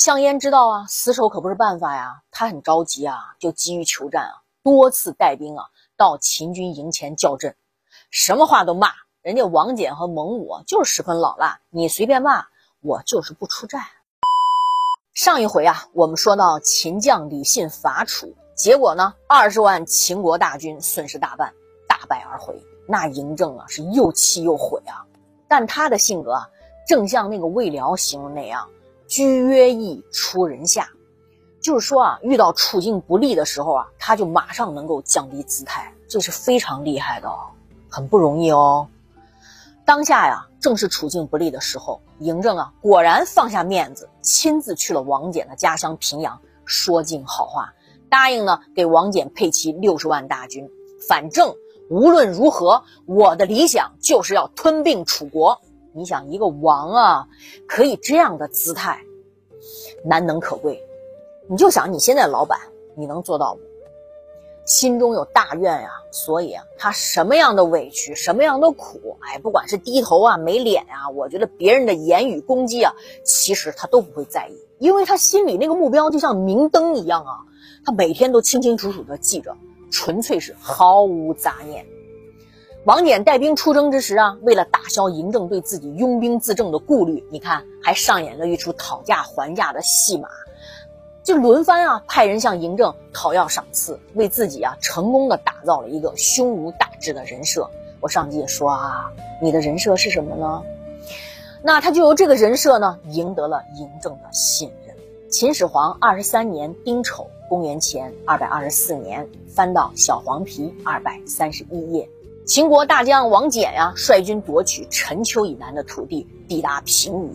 项燕知道啊，死守可不是办法呀，他很着急啊，就急于求战啊，多次带兵啊到秦军营前叫阵，什么话都骂。人家王翦和蒙武就是十分老辣，你随便骂，我就是不出战。上一回啊，我们说到秦将李信伐楚，结果呢，二十万秦国大军损失大半，大败而回。那嬴政啊，是又气又悔啊。但他的性格啊，正像那个魏辽形容那样，居约义，出人下。就是说啊，遇到处境不利的时候啊，他就马上能够降低姿态，这是非常厉害的哦，很不容易哦。当下呀，正是处境不利的时候，嬴政啊，果然放下面子，亲自去了王翦的家乡平阳，说尽好话，答应呢给王翦配齐六十万大军。反正无论如何，我的理想就是要吞并楚国。你想，一个王啊，可以这样的姿态，难能可贵。你就想你现在老板，你能做到吗？心中有大愿呀，所以啊，他什么样的委屈，什么样的苦，哎，不管是低头啊、没脸呀，我觉得别人的言语攻击啊，其实他都不会在意，因为他心里那个目标就像明灯一样啊，他每天都清清楚楚的记着，纯粹是毫无杂念。王翦带兵出征之时啊，为了打消嬴政对自己拥兵自重的顾虑，你看还上演了一出讨价还价的戏码。就轮番啊，派人向嬴政讨要赏赐，为自己啊成功的打造了一个胸无大志的人设。我上集也说啊，你的人设是什么呢？那他就由这个人设呢，赢得了嬴政的信任。秦始皇二十三年丁丑，公元前二百二十四年，翻到小黄皮二百三十一页，秦国大将王翦呀，率军夺取陈丘以南的土地，抵达平舆。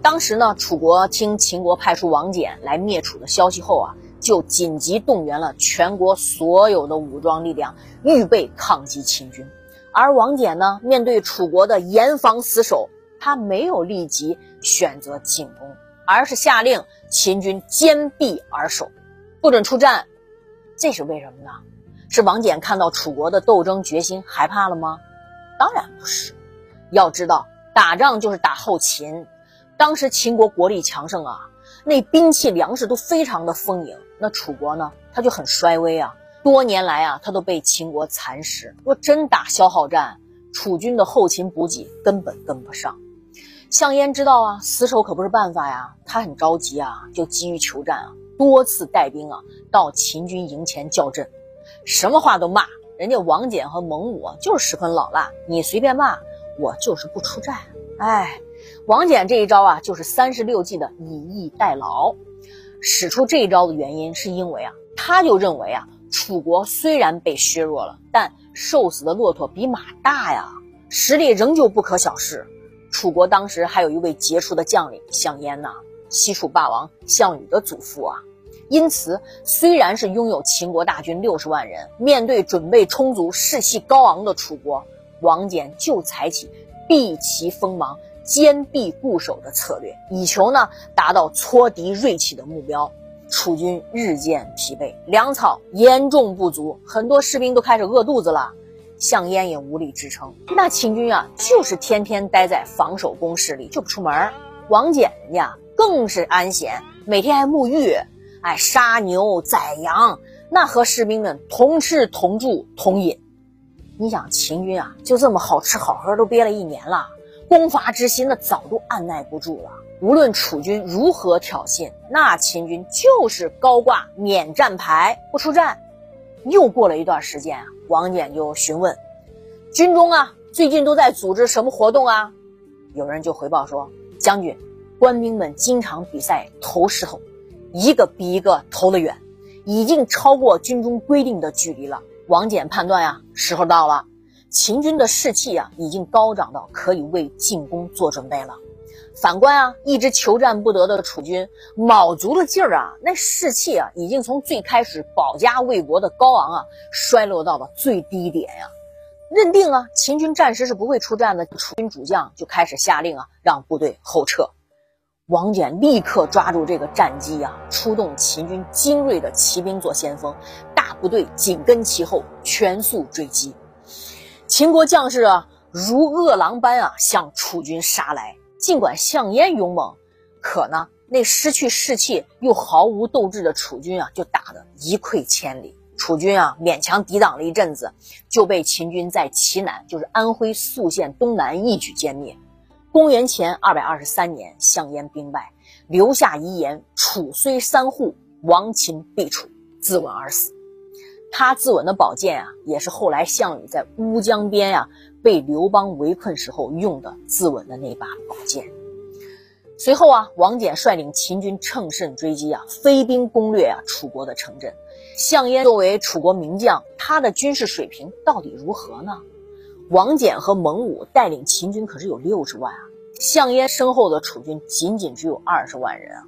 当时呢，楚国听秦国派出王翦来灭楚的消息后啊，就紧急动员了全国所有的武装力量，预备抗击秦军。而王翦呢，面对楚国的严防死守，他没有立即选择进攻，而是下令秦军坚壁而守，不准出战。这是为什么呢？是王翦看到楚国的斗争决心害怕了吗？当然不是。要知道，打仗就是打后勤。当时秦国国力强盛啊，那兵器粮食都非常的丰盈。那楚国呢，他就很衰微啊。多年来啊，他都被秦国蚕食。若真打消耗战，楚军的后勤补给根本跟不上。项燕知道啊，死守可不是办法呀，他很着急啊，就急于求战啊，多次带兵啊到秦军营前叫阵，什么话都骂。人家王翦和蒙武就是十分老辣，你随便骂，我就是不出战。哎。王翦这一招啊，就是三十六计的以逸待劳。使出这一招的原因，是因为啊，他就认为啊，楚国虽然被削弱了，但瘦死的骆驼比马大呀，实力仍旧不可小视。楚国当时还有一位杰出的将领项燕呐，西楚霸王项羽的祖父啊。因此，虽然是拥有秦国大军六十万人，面对准备充足、士气高昂的楚国，王翦就采取避其锋芒。坚壁固守的策略，以求呢达到挫敌锐气的目标。楚军日渐疲惫，粮草严重不足，很多士兵都开始饿肚子了。项燕也无力支撑，那秦军啊就是天天待在防守工事里就不出门。王翦人家更是安闲，每天还沐浴，哎杀牛宰羊，那和士兵们同吃同住同饮。你想秦军啊就这么好吃好喝都憋了一年了。攻伐之心，那早都按耐不住了。无论楚军如何挑衅，那秦军就是高挂免战牌，不出战。又过了一段时间啊，王翦就询问军中啊，最近都在组织什么活动啊？有人就回报说，将军，官兵们经常比赛投石头，一个比一个投得远，已经超过军中规定的距离了。王翦判断呀，时候到了。秦军的士气啊，已经高涨到可以为进攻做准备了。反观啊，一直求战不得的楚军，卯足了劲儿啊，那士气啊，已经从最开始保家卫国的高昂啊，衰落到了最低点呀。认定啊，秦军暂时是不会出战的，楚军主将就开始下令啊，让部队后撤。王翦立刻抓住这个战机啊，出动秦军精锐的骑兵做先锋，大部队紧跟其后，全速追击。秦国将士啊，如饿狼般啊向楚军杀来。尽管项燕勇猛，可呢那失去士气又毫无斗志的楚军啊，就打得一溃千里。楚军啊，勉强抵挡了一阵子，就被秦军在齐南，就是安徽宿县东南一举歼灭。公元前二百二十三年，项燕兵败，留下遗言：“楚虽三户，亡秦必楚。”自刎而死。他自刎的宝剑啊，也是后来项羽在乌江边啊被刘邦围困时候用的自刎的那把宝剑。随后啊，王翦率领秦军乘胜追击啊，飞兵攻略啊楚国的城镇。项燕作为楚国名将，他的军事水平到底如何呢？王翦和蒙武带领秦军可是有六十万啊，项燕身后的楚军仅仅只有二十万人啊，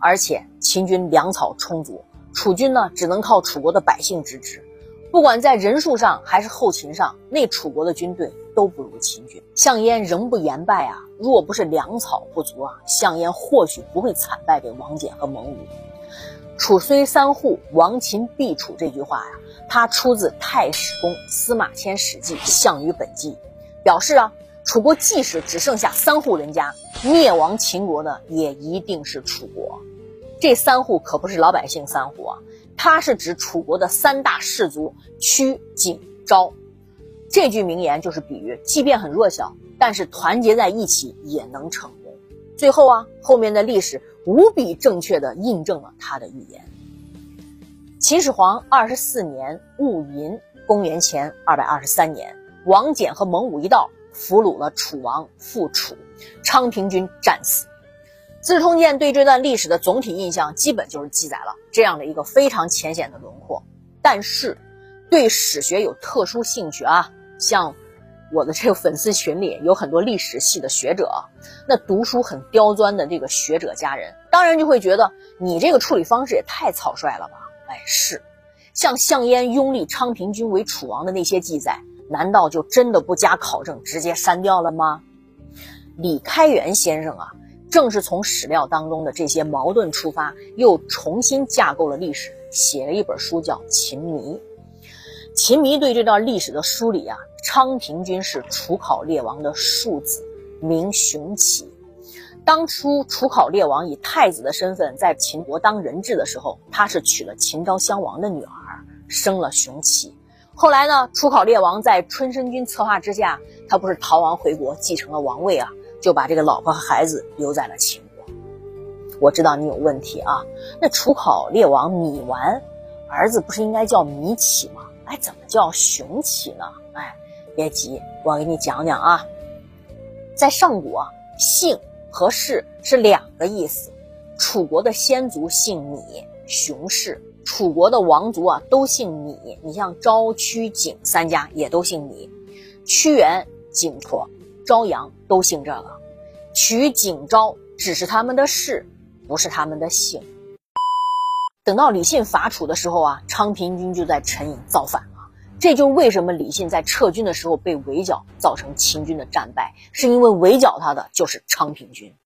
而且秦军粮草充足。楚军呢，只能靠楚国的百姓支持，不管在人数上还是后勤上，那楚国的军队都不如秦军。项燕仍不言败啊，若不是粮草不足啊，项燕或许不会惨败给王翦和蒙武。楚虽三户，亡秦必楚这句话呀，它出自太史公司马迁史记《项羽本纪》，表示啊，楚国即使只剩下三户人家，灭亡秦国的也一定是楚国。这三户可不是老百姓三户啊，它是指楚国的三大氏族屈、景、昭。这句名言就是比喻，即便很弱小，但是团结在一起也能成功。最后啊，后面的历史无比正确的印证了他的预言。秦始皇二十四年戊寅，公元前二百二十三年，王翦和蒙武一道俘虏了楚王，复楚，昌平君战死。《资治通鉴》对这段历史的总体印象，基本就是记载了这样的一个非常浅显的轮廓。但是，对史学有特殊兴趣啊，像我的这个粉丝群里有很多历史系的学者，那读书很刁钻的这个学者家人，当然就会觉得你这个处理方式也太草率了吧？哎，是，像项燕拥立昌平君为楚王的那些记载，难道就真的不加考证直接删掉了吗？李开元先生啊。正是从史料当中的这些矛盾出发，又重新架构了历史，写了一本书叫《秦迷》。秦迷对这段历史的梳理啊，昌平君是楚考烈王的庶子，名熊起。当初楚考烈王以太子的身份在秦国当人质的时候，他是娶了秦昭襄王的女儿，生了熊起。后来呢，楚考烈王在春申君策划之下，他不是逃亡回国，继承了王位啊。就把这个老婆和孩子留在了秦国。我知道你有问题啊，那楚考烈王芈完儿子不是应该叫芈起吗？哎，怎么叫雄起呢？哎，别急，我给你讲讲啊。在上古啊，姓和氏是两个意思。楚国的先祖姓芈，熊氏；楚国的王族啊都姓芈。你像昭、屈、景三家也都姓芈，屈原、景颇。朝阳都姓这个，取景昭只是他们的氏，不是他们的姓。等到李信伐楚的时候啊，昌平君就在陈郢造反了。这就是为什么李信在撤军的时候被围剿，造成秦军的战败，是因为围剿他的就是昌平君。